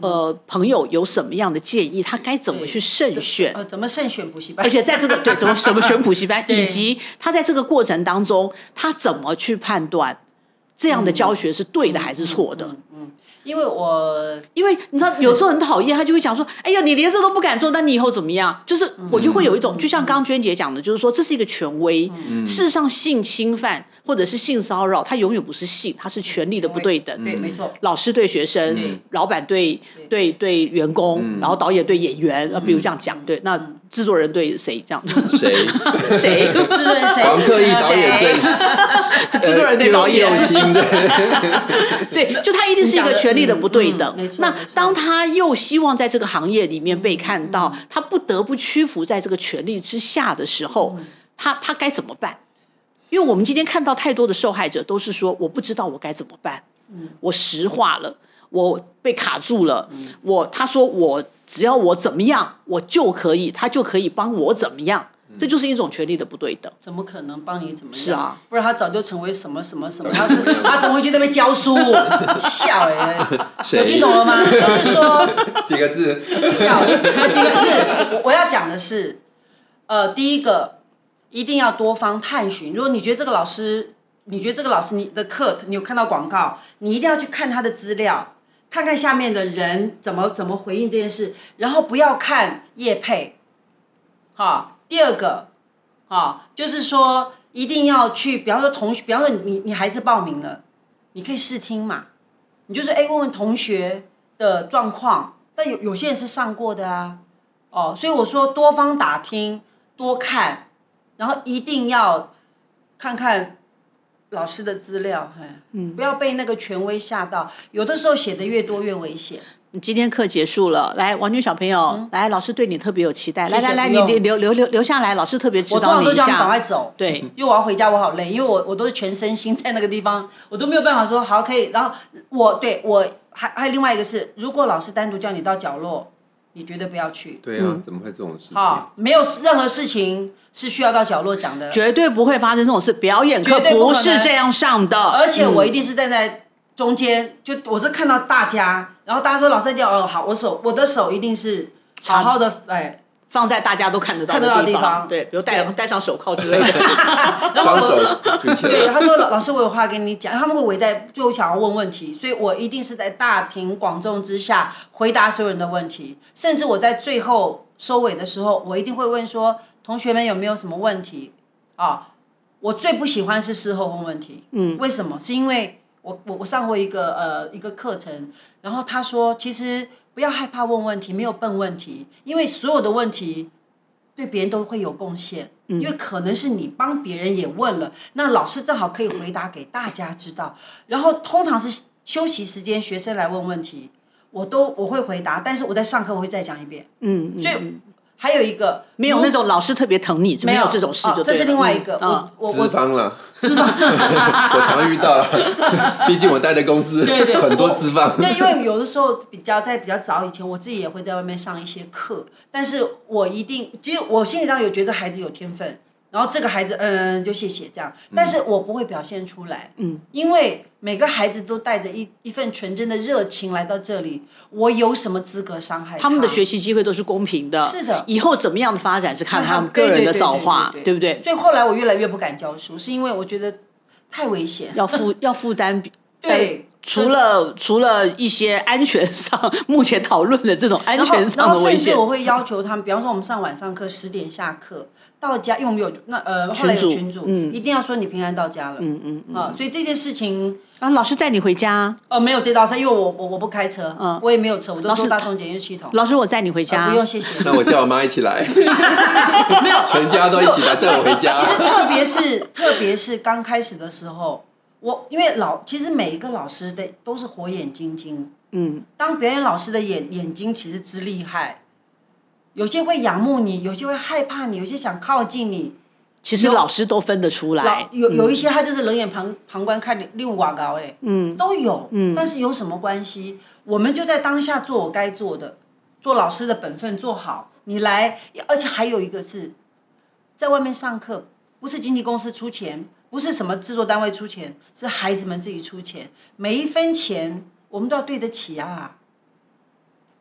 呃朋友有什么样的建议？他该怎么去慎选？
呃，怎么慎选补习班？
而且在这个对怎么 怎么选补习班，以及他在这个过程当中，他怎么去判断这样的教学是对的还是错的？
因为我
因为你知道，有时候很讨厌，他就会讲说：“哎呀，你连这都不敢做，那你以后怎么样？”就是我就会有一种，就像刚刚娟姐讲的，就是说这是一个权威。事实上，性侵犯或者是性骚扰，它永远不是性，它是权力的不对等。
对，没错，
老师对学生，老板对对对员工，然后导演对演员，呃，比如这样讲，对，那制作人对谁这样？
谁？
谁？
制作人谁？
王克义导演对
制作人对导演
用心对，
对，就他一定是一个权力的不对等。
没错没错
当他又希望在这个行业里面被看到，他不得不屈服在这个权力之下的时候，
嗯
他他该怎么办？因为我们今天看到太多的受害者都是说，我不知道我该怎么办，
嗯
我石化了，我被卡住了，我他说我只要我怎么样，我就可以，他就可以帮我怎么样，这就是一种权力的不对等。
怎么可能帮你怎么样？
是啊，
不然他早就成为什么什么什么，他 他怎么会去那边教书？笑哎、有听懂了吗？就是说
几个字，
笑几个字，我我要讲的是，呃，第一个一定要多方探寻。如果你觉得这个老师，你觉得这个老师你的课你有看到广告，你一定要去看他的资料，看看下面的人怎么怎么回应这件事，然后不要看业配。好，第二个，啊，就是说一定要去，比方说同学，比方说你你孩子报名了，你可以试听嘛，你就是哎问问同学的状况，但有有些人是上过的啊，哦，所以我说多方打听，多看，然后一定要看看老师的资料，嗯，不要被那个权威吓到，有的时候写的越多越危险。
今天课结束了，来，王军小朋友，来，老师对你特别有期待，来来来，你留留留留留下来，老师特别指导你一
常都叫他们赶快。走，
对，
因为我要回家，我好累，因为我我都是全身心在那个地方，我都没有办法说好可以。然后我对我还还有另外一个是，如果老师单独叫你到角落，你绝对不要去。
对啊，怎么会这种事情？
好，没有任何事情是需要到角落讲的，
绝对不会发生这种事。表演课
绝对不可能
是这样上的，
而且我一定是站在中间，就我是看到大家，然后大家说老师叫哦好，我手我的手一定是好好的哎，
放在大家都看得到
看得到的
地
地方。
对，比如戴戴上手铐之类的。
双手举起
对，他说老老师我有话跟你讲，他们会围在最后想要问问题，所以我一定是在大庭广众之下回答所有人的问题，甚至我在最后收尾的时候，我一定会问说同学们有没有什么问题？啊？我最不喜欢是事后问问题，嗯，为什么？是因为我我我上过一个呃一个课程，然后他说其实不要害怕问问题，没有笨问题，因为所有的问题对别人都会有贡献，因为可能是你帮别人也问了，那老师正好可以回答给大家知道。然后通常是休息时间，学生来问问题，我都我会回答，但是我在上课我会再讲一遍。
嗯，嗯
所以还有一个
没有那种老师特别疼你，没有这种事
哦这是另外一个。我我资
方了，资方，我常遇到，毕竟我待的公司
对对
很多资方。
那 因为有的时候比较在比较早以前，我自己也会在外面上一些课，但是我一定，其实我心里上有觉得孩子有天分，然后这个孩子，嗯，就谢谢这样，但是我不会表现出来，嗯，因为每个孩子都带着一一份纯真的热情来到这里，我有什么资格伤害
他们的学习机会都是公平的，
是的。
以后怎么样的发展是看
看
他们个人的造化，
对
不对？
所以后来我越来越不敢教书，是因为我觉得太危险，
要负要负担比
对
除了除了一些安全上 目前讨论的这种安全上的危险，
我会要求他们，比方说我们上晚上课十点下课到家，因为我们有那呃后来有群主，嗯，一定要说你平安到家了，嗯嗯啊，所以这件事情
啊，老师载你回家
哦，没有这道菜，因为我我我不开车，嗯，我也没有车，我都坐大众检验系统。
老师，我载你回家，
不用谢谢。
那我叫我妈一起来，
没有，
全家都一起来载我回家。
其实特别是特别是刚开始的时候。我因为老，其实每一个老师的都是火眼金睛。嗯，当表演老师的眼眼睛其实之厉害，有些会仰慕你，有些会害怕你，有些想靠近你。
其实老师都分得出来。
有有一些他就是冷眼旁旁观看你六瓦高嘞，嗯，都有。嗯，但是有什么关系？我们就在当下做我该做的，做老师的本分做好。你来，而且还有一个是，在外面上课，不是经纪公司出钱。不是什么制作单位出钱，是孩子们自己出钱，每一分钱我们都要对得起啊。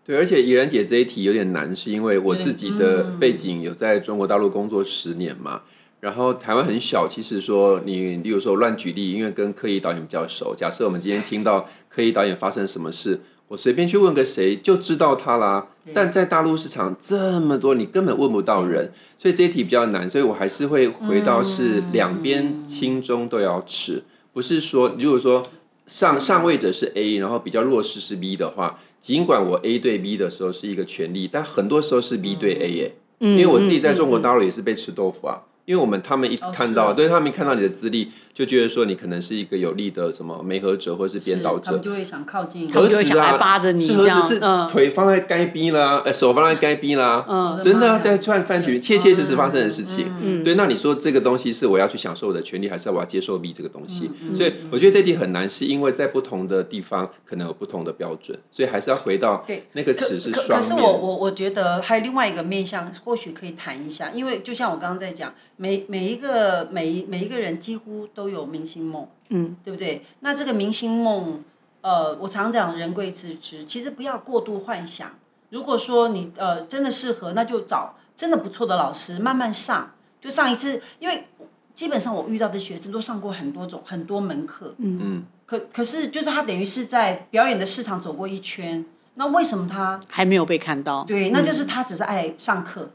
对，而且怡然姐这一题有点难，是因为我自己的背景有在中国大陆工作十年嘛，然后台湾很小，其实说你，例如说乱举例，因为跟科仪导演比较熟，假设我们今天听到科仪导演发生什么事。我随便去问个谁就知道他啦，但在大陆市场这么多，你根本问不到人，所以这一题比较难，所以我还是会回到是两边轻中都要吃，不是说如果说上上位者是 A，然后比较弱势是 B 的话，尽管我 A 对 B 的时候是一个权利，但很多时候是 B 对 A 耶，因为我自己在中国大陆也是被吃豆腐啊。因为我们他们一看到，对他们一看到你的资历，就觉得说你可能是一个有力的什么媒合者或者是编导者，他
们就会想靠近，
他们就会想来扒着你，这样，
是腿放在该逼啦，呃，手放在该逼啦，嗯，真的在串饭局切切实实发生的事情，嗯，对，那你说这个东西是我要去享受我的权利，还是我要接受逼这个东西？所以我觉得这题很难，是因为在不同的地方可能有不同的标准，所以还是要回到对那个尺是双面。可
是我我我觉得还有另外一个面向，或许可以谈一下，因为就像我刚刚在讲。每每一个每一每一个人几乎都有明星梦，嗯，对不对？那这个明星梦，呃，我常讲人贵自知，其实不要过度幻想。如果说你呃真的适合，那就找真的不错的老师慢慢上，就上一次，因为基本上我遇到的学生都上过很多种很多门课，嗯嗯，可可是就是他等于是在表演的市场走过一圈，那为什么他
还没有被看到？
对，那就是他只是爱上课。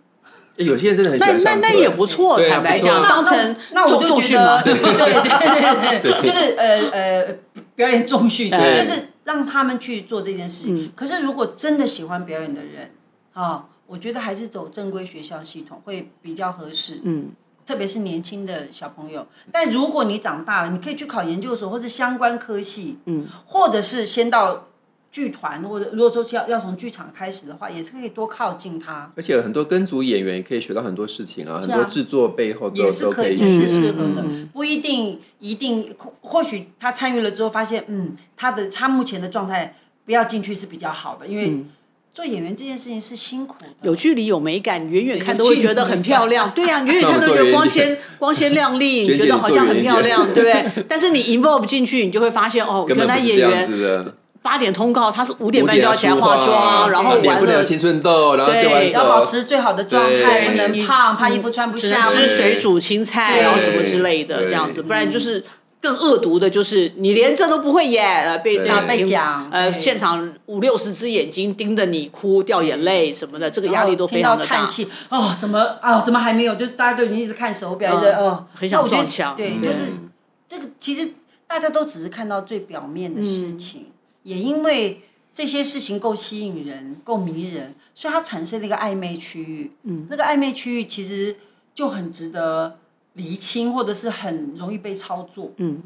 有些人真的很
那那那也不错，坦白讲，当成
那我就
觉得，
对对对 对，就是呃呃表演重训，就是让他们去做这件事情。可是如果真的喜欢表演的人啊，我觉得还是走正规学校系统会比较合适。嗯，特别是年轻的小朋友。但如果你长大了，你可以去考研究所或是相关科系，嗯，或者是先到。剧团或者如果说要要从剧场开始的话，也是可以多靠近他。
而且很多跟组演员也可以学到很多事情啊，很多制作背后
也是
可以，
也是适合的，不一定一定。或许他参与了之后发现，嗯，他的他目前的状态不要进去是比较好的，因为做演员这件事情是辛苦的，
有距离有美感，远远看都会觉得很漂亮。对呀，远远看都觉得光鲜光鲜亮丽，你觉得好像很漂亮，对不对？但是你 involve 进去，你就会发现哦，原来演员。八点通告，他是五点半就要起来化妆，然后完了
青春痘，然后
对，要保持最好的状态，不能胖，怕衣服穿不下，
吃水煮青菜，然后什么之类的，这样子，不然就是更恶毒的，就是你连这都不会演，被大
被讲，
呃，现场五六十只眼睛盯着你哭掉眼泪什么的，这个压力都非常的
大。叹气哦，怎么啊？怎么还没有？就大家都已经一直看手表，一直哦，
很想撞墙。
对，就是这个，其实大家都只是看到最表面的事情。也因为这些事情够吸引人、够迷人，所以它产生了一个暧昧区域。嗯，那个暧昧区域其实就很值得厘清，或者是很容易被操作。嗯，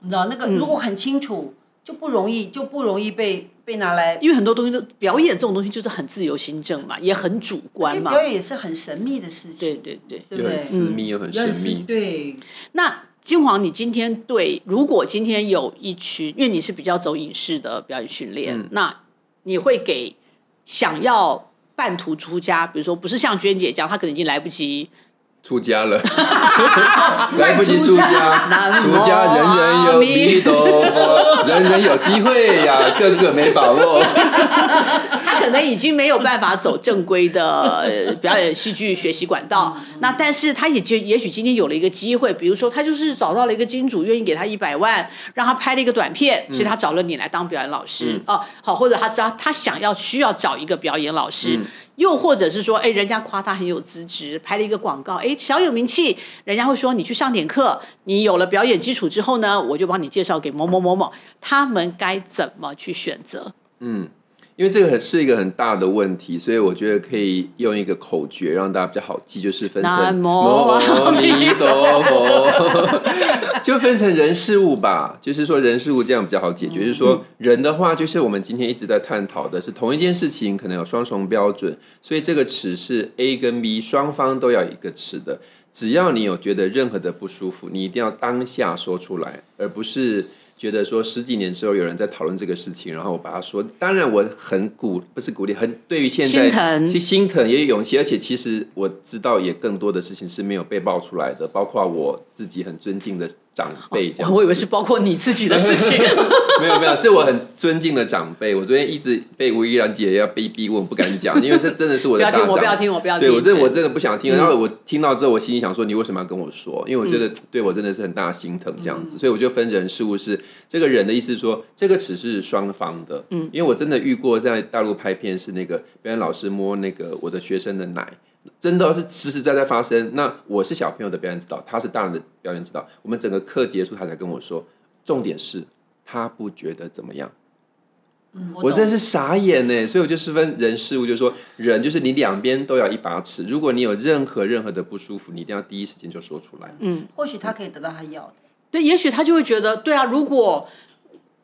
你知道那个如果很清楚，就不容易，就不容易被被拿来。
因为很多东西都表演这种东西就是很自由心证嘛，也很主观嘛。
表演也是很神秘的事情。
对对对，
对不对？
私密又很神秘。
对。
那。金黄，你今天对，如果今天有一群，因为你是比较走影视的表演训练，那你会给想要半途出家，比如说不是像娟姐这样，她可能已经来不及
出家了，来不及出家，出家人人有弥陀佛，人人有机会呀，个个没把握。
可能已经没有办法走正规的表演戏剧学习管道。那但是他也就也许今天有了一个机会，比如说他就是找到了一个金主，愿意给他一百万，让他拍了一个短片，所以他找了你来当表演老师哦。好，或者他知道他想要需要找一个表演老师。又或者是说，哎，人家夸他很有资质，拍了一个广告，哎，小有名气，人家会说你去上点课，你有了表演基础之后呢，我就帮你介绍给某某某某，他们该怎么去选择？
嗯。因为这个是一个很大的问题，所以我觉得可以用一个口诀让大家比较好记，就是分成南无阿弥陀佛，就分成人事物吧。就是说人事物这样比较好解决。就是说人的话，就是我们今天一直在探讨的是同一件事情，可能有双重标准，所以这个尺是 A 跟 B 双方都要一个尺的。只要你有觉得任何的不舒服，你一定要当下说出来，而不是。觉得说十几年之后有人在讨论这个事情，然后我把它说，当然我很鼓，不是鼓励，很对于现在
心疼，
心疼也有勇气，而且其实我知道也更多的事情是没有被爆出来的，包括我自己很尊敬的。长辈这样，
我以为是包括你自己的事情。
没有没有，是我很尊敬的长辈。我昨天一直被吴依然姐要逼逼问，不敢讲，因为这真的是我的大
长。不要听，我不要听，我不要听。
对我真我真的不想听。然后我听到之后，我心里想说，你为什么要跟我说？因为我觉得对我真的是很大的心疼这样子。所以我就分人事物是这个人的意思，说这个尺是双方的。嗯，因为我真的遇过在大陆拍片，是那个表演老师摸那个我的学生的奶。真的是实实在在发生。那我是小朋友的表演指导，他是大人的表演指导。我们整个课结束，他才跟我说，重点是他不觉得怎么样。
嗯，
我真的是傻眼呢。所以我就十分人事物，就是说人就是你两边都要一把尺。如果你有任何任何的不舒服，你一定要第一时间就说出来。
嗯，或许他可以得到他要的。
对，也许他就会觉得，对啊，如果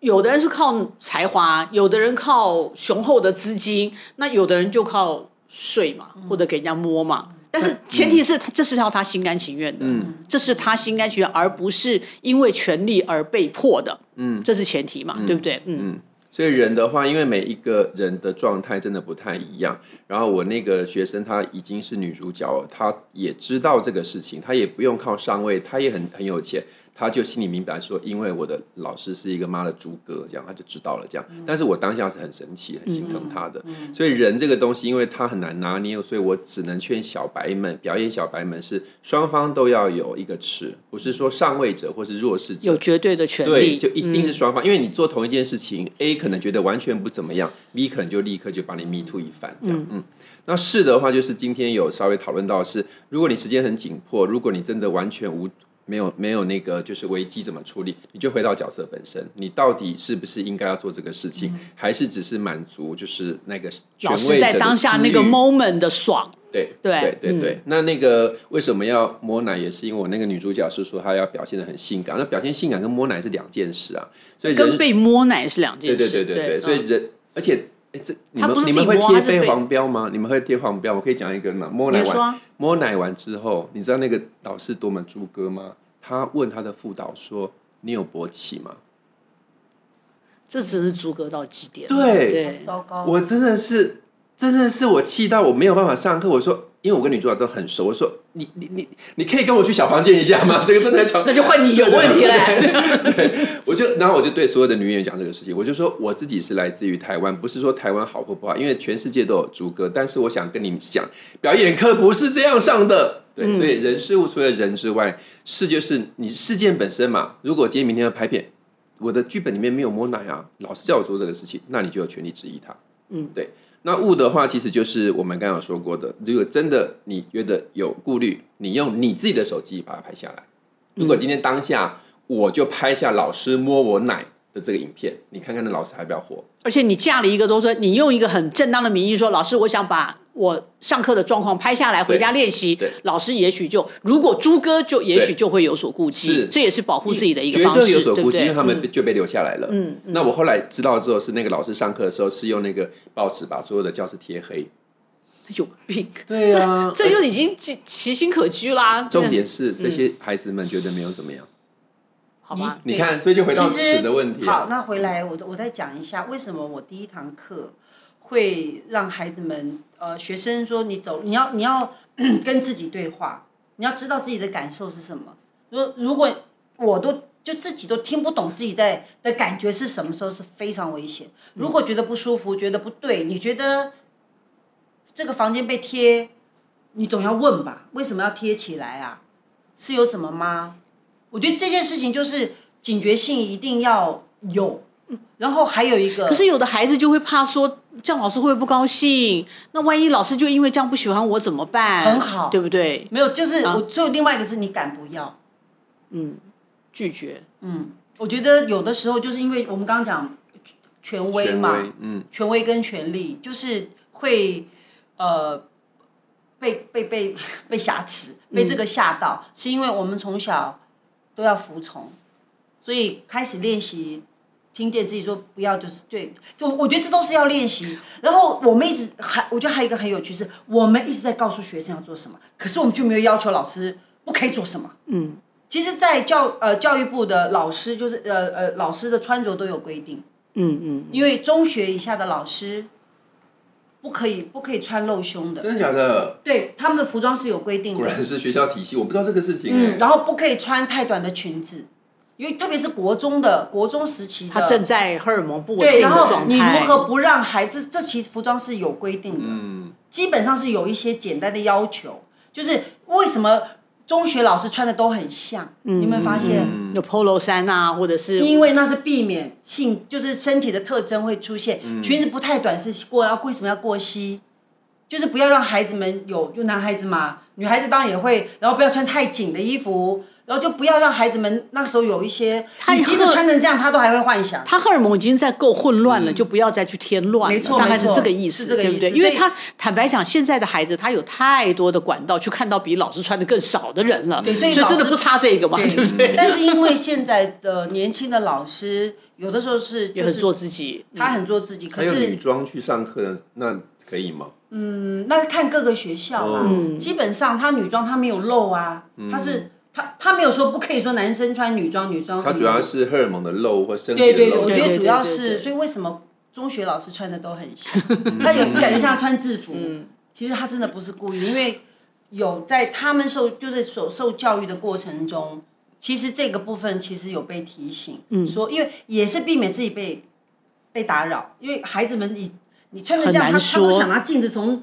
有的人是靠才华，有的人靠雄厚的资金，那有的人就靠。睡嘛，或者给人家摸嘛，但是前提是他这是要他心甘情愿的，嗯这是他心甘情愿，而不是因为权力而被迫的，嗯，这是前提嘛，对不对？
嗯，所以人的话，因为每一个人的状态真的不太一样。然后我那个学生她已经是女主角了，他也知道这个事情，她也不用靠上位，她也很很有钱。他就心里明白说，因为我的老师是一个妈的猪哥，这样他就知道了这样。但是我当下是很生气、很心疼他的。所以人这个东西，因为他很难拿捏，所以我只能劝小白们，表演小白们是双方都要有一个尺，不是说上位者或是弱势者
有绝对的权利，
对，就一定是双方。因为你做同一件事情，A 可能觉得完全不怎么样，B 可能就立刻就把你 me too 一番这样。嗯，那是的话，就是今天有稍微讨论到是，如果你时间很紧迫，如果你真的完全无。没有没有那个就是危机怎么处理？你就回到角色本身，你到底是不是应该要做这个事情，还是只是满足就是那个
老师在当下那个 moment 的爽？
对对对对对。那那个为什么要摸奶？也是因为我那个女主角是说她要表现的很性感，那表现性感跟摸奶是两件事啊。所以
跟被摸奶是两件
事。对对对对对。所以人而且哎，这你们你们会贴飞黄标吗？你们会贴黄标？我可以讲一个嘛？摸奶完摸奶完之后，你知道那个导师多么猪哥吗？他问他的副导说：“你有勃起吗？”
这只是猪哥到极点。
对，
糟糕！
我真的是，真的是我气到我没有办法上课。我说，因为我跟女主角都很熟，我说：“你你你，你可以跟我去小房间一下吗？”这个正在吵，
那就换你有问题了。
对，我就然后我就对所有的女演员讲这个事情，我就说我自己是来自于台湾，不是说台湾好或不好，因为全世界都有逐格，但是我想跟你们讲，表演课不是这样上的。对，所以人事物除了人之外，事就是你事件本身嘛。如果今天明天要拍片，我的剧本里面没有摸奶啊，老师叫我做这个事情，那你就有权利质疑他。嗯，对。那物的话，其实就是我们刚刚说过的，如果真的你觉得有顾虑，你用你自己的手机把它拍下来。如果今天当下我就拍下老师摸我奶的这个影片，你看看那老师还不要活？
而且你架了一个都说，你用一个很正当的名义说，老师，我想把。我上课的状况拍下来，回家练习。老师也许就如果朱哥就也许就会有所顾忌，这也是保护自己的一个方式，
对不对？因为他们就被留下来了。嗯，那我后来知道之后，是那个老师上课的时候是用那个报纸把所有的教室贴黑。
有病！
对啊，
这就已经其心可居啦。
重点是这些孩子们觉得没有怎么样，
好吧？
你看，所以就回到尺的问题。
好，那回来我我再讲一下为什么我第一堂课。会让孩子们，呃，学生说你走，你要你要 跟自己对话，你要知道自己的感受是什么。如如果我都就自己都听不懂自己在的感觉是什么时候是非常危险。如果觉得不舒服，觉得不对，你觉得这个房间被贴，你总要问吧？为什么要贴起来啊？是有什么吗？我觉得这件事情就是警觉性一定要有。然后还有一个，
可是有的孩子就会怕说，这样老师会不会不高兴？那万一老师就因为这样不喜欢我怎么办？
很好，
对不对？
没有，就是我最后另外一个是你敢不要？
嗯，拒绝。
嗯，我觉得有的时候就是因为我们刚刚讲权威嘛，嗯，权威跟权力就是会呃被被被 被挟持，被这个吓到，是因为我们从小都要服从，所以开始练习。听见自己说不要就是对，就我觉得这都是要练习。然后我们一直还，我觉得还有一个很有趣是，我们一直在告诉学生要做什么，可是我们就没有要求老师不可以做什么。嗯，其实，在教呃教育部的老师，就是呃呃老师的穿着都有规定。嗯嗯。因为中学以下的老师不可以不可以穿露胸的。
真的假的？
对，他们的服装是有规定的。
果然是学校体系，我不知道这个事情。
嗯，然后不可以穿太短的裙子。因为特别是国中的国中时期，
他正在荷尔蒙不稳定的状态。
你如何不让孩子？这其实服装是有规定的，嗯，基本上是有一些简单的要求。就是为什么中学老师穿的都很像？你有没有发现？
有 polo 衫啊，或者是
因为那是避免性，就是身体的特征会出现。裙子不太短是过要为什么要过膝？就是不要让孩子们有，就男孩子嘛，女孩子当然也会，然后不要穿太紧的衣服。然后就不要让孩子们那时候有一些，他即使穿成这样，他都还会幻想。
他荷尔蒙已经在够混乱了，就不要再去添乱。
没错，
大概是这个意
思，
对不对？因为他坦白讲，现在的孩子他有太多的管道去看到比老师穿的更少的人了，
所以
真的不差这个嘛，对不对？
但是因为现在的年轻的老师，有的时候是
也很做自己，
他很做自己。可是
女装去上课，那可以吗？
嗯，那看各个学校啊。基本上，他女装他没有露啊，他是。他他没有说不可以说男生穿女装，女装。
他主要是荷尔蒙的露或身体的漏。
对对，我觉得主要是，所以为什么中学老师穿的都很像？他有感觉像穿制服。嗯。其实他真的不是故意，因为有在他们受就是所受教育的过程中，其实这个部分其实有被提醒，说因为也是避免自己被被打扰，因为孩子们你你穿成这样，他他都想拿镜子从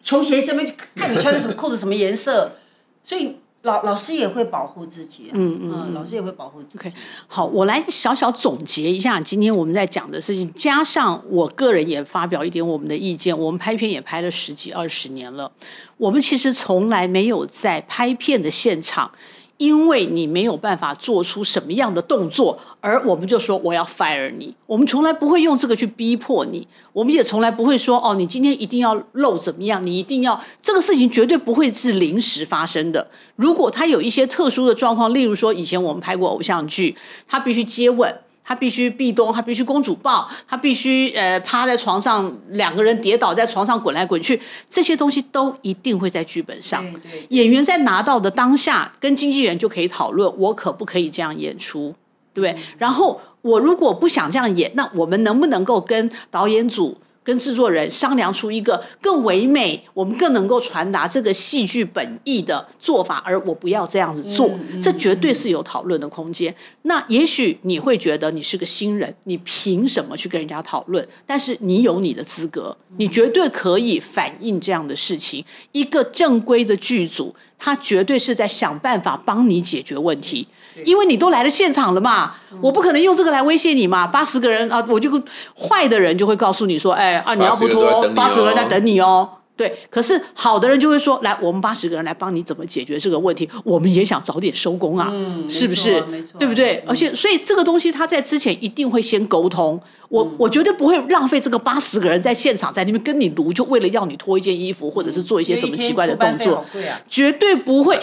球鞋下面去看你穿的什么裤子什么颜色，所以。老老师也会保护自己，嗯嗯，老师也会保护自己。
好，我来小小总结一下今天我们在讲的事情，加上我个人也发表一点我们的意见。我们拍片也拍了十几二十年了，我们其实从来没有在拍片的现场。因为你没有办法做出什么样的动作，而我们就说我要 fire 你。我们从来不会用这个去逼迫你，我们也从来不会说哦，你今天一定要露怎么样，你一定要这个事情绝对不会是临时发生的。如果他有一些特殊的状况，例如说以前我们拍过偶像剧，他必须接吻。他必须壁咚，他必须公主抱，他必须呃趴在床上，两个人跌倒在床上滚来滚去，这些东西都一定会在剧本上。演员在拿到的当下，跟经纪人就可以讨论，我可不可以这样演出，对不对？然后我如果不想这样演，那我们能不能够跟导演组？跟制作人商量出一个更唯美，我们更能够传达这个戏剧本意的做法，而我不要这样子做，这绝对是有讨论的空间。那也许你会觉得你是个新人，你凭什么去跟人家讨论？但是你有你的资格，你绝对可以反映这样的事情。一个正规的剧组，他绝对是在想办法帮你解决问题。因为你都来了现场了嘛，我不可能用这个来威胁你嘛。八十个人啊，我就坏的人就会告诉你说，哎啊，你要不脱，八十个人在等你哦。对，可是好的人就会说，来，我们八十个人来帮你怎么解决这个问题。我们也想早点收工啊，是不是？对不对？而且，所以这个东西他在之前一定会先沟通。我我绝对不会浪费这个八十个人在现场在那边跟你读，就为了要你脱一件衣服，或者是做一些什么奇怪的动作，绝对不会。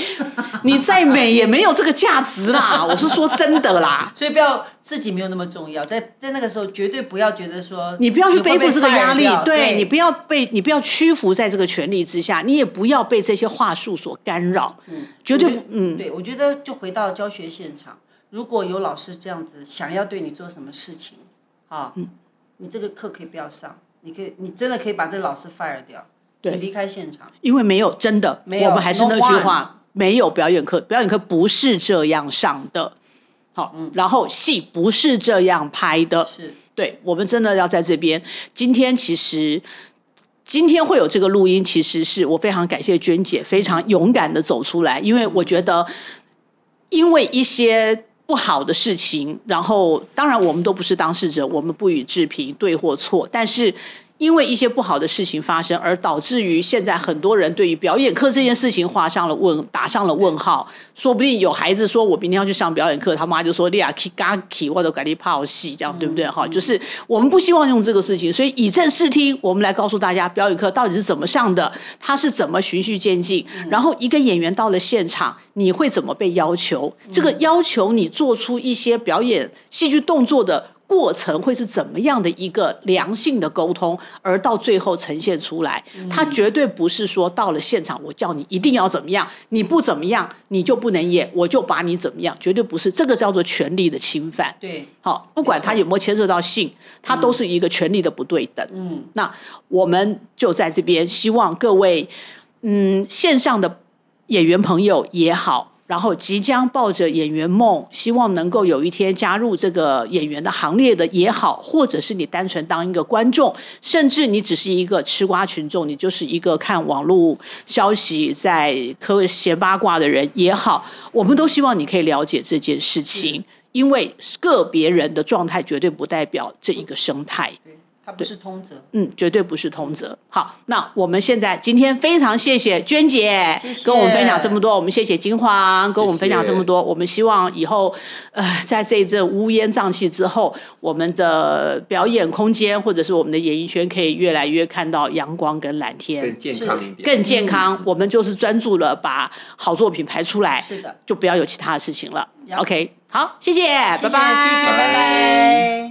你再美也没有这个价值啦，我是说真的啦。
所以不要自己没有那么重要，在在那个时候绝对不要觉得说
你不要去背负这个压力，对你不要被你不要屈服在这个权力之下，你也不要被这些话术所干扰。嗯，绝对不嗯。
对，我觉得就回到教学现场，如果有老师这样子想要对你做什么事情。啊，你这个课可以不要上，你可以，你真的可以把这个老师 fire 掉，对，离开现场，
因为没有真的，没有我们还是那句话，没有表演课，表演课不是这样上的，好，然后戏不是这样拍的，
是。
对我们真的要在这边。今天其实今天会有这个录音，其实是我非常感谢娟姐非常勇敢的走出来，因为我觉得因为一些。不好的事情，然后当然我们都不是当事者，我们不予置评对或错，但是。因为一些不好的事情发生，而导致于现在很多人对于表演课这件事情画上了问，打上了问号。说不定有孩子说：“我明天要去上表演课。”他妈就说：“利亚 k 嘎 k 或者改你泡戏，这样对不对？”哈，就是我们不希望用这个事情，所以以正视听，我们来告诉大家表演课到底是怎么上的，它是怎么循序渐进。然后一个演员到了现场，你会怎么被要求？这个要求你做出一些表演戏剧动作的。过程会是怎么样的一个良性的沟通，而到最后呈现出来，他绝对不是说到了现场我叫你一定要怎么样，你不怎么样你就不能演，我就把你怎么样，绝对不是这个叫做权力的侵犯。
对，
好，不管他有没有牵涉到性，他都是一个权力的不对等。嗯，那我们就在这边希望各位，嗯，线上的演员朋友也好。然后即将抱着演员梦，希望能够有一天加入这个演员的行列的也好，或者是你单纯当一个观众，甚至你只是一个吃瓜群众，你就是一个看网络消息在科闲八卦的人也好，我们都希望你可以了解这件事情，因为个别人的状态绝对不代表这一个生态。
它不是通则，
嗯，绝对不是通则。好，那我们现在今天非常谢谢娟姐跟我们分享这么多，我们谢谢金黄跟我们分享这么多。我们希望以后，呃，在这一阵乌烟瘴气之后，我们的表演空间或者是我们的演艺圈可以越来越看到阳光跟蓝天，
更健康一点，
更健康。我们就是专注了把好作品排出来，
是的，
就不要有其他的事情了。OK，好，谢谢，
拜拜，谢谢，拜拜。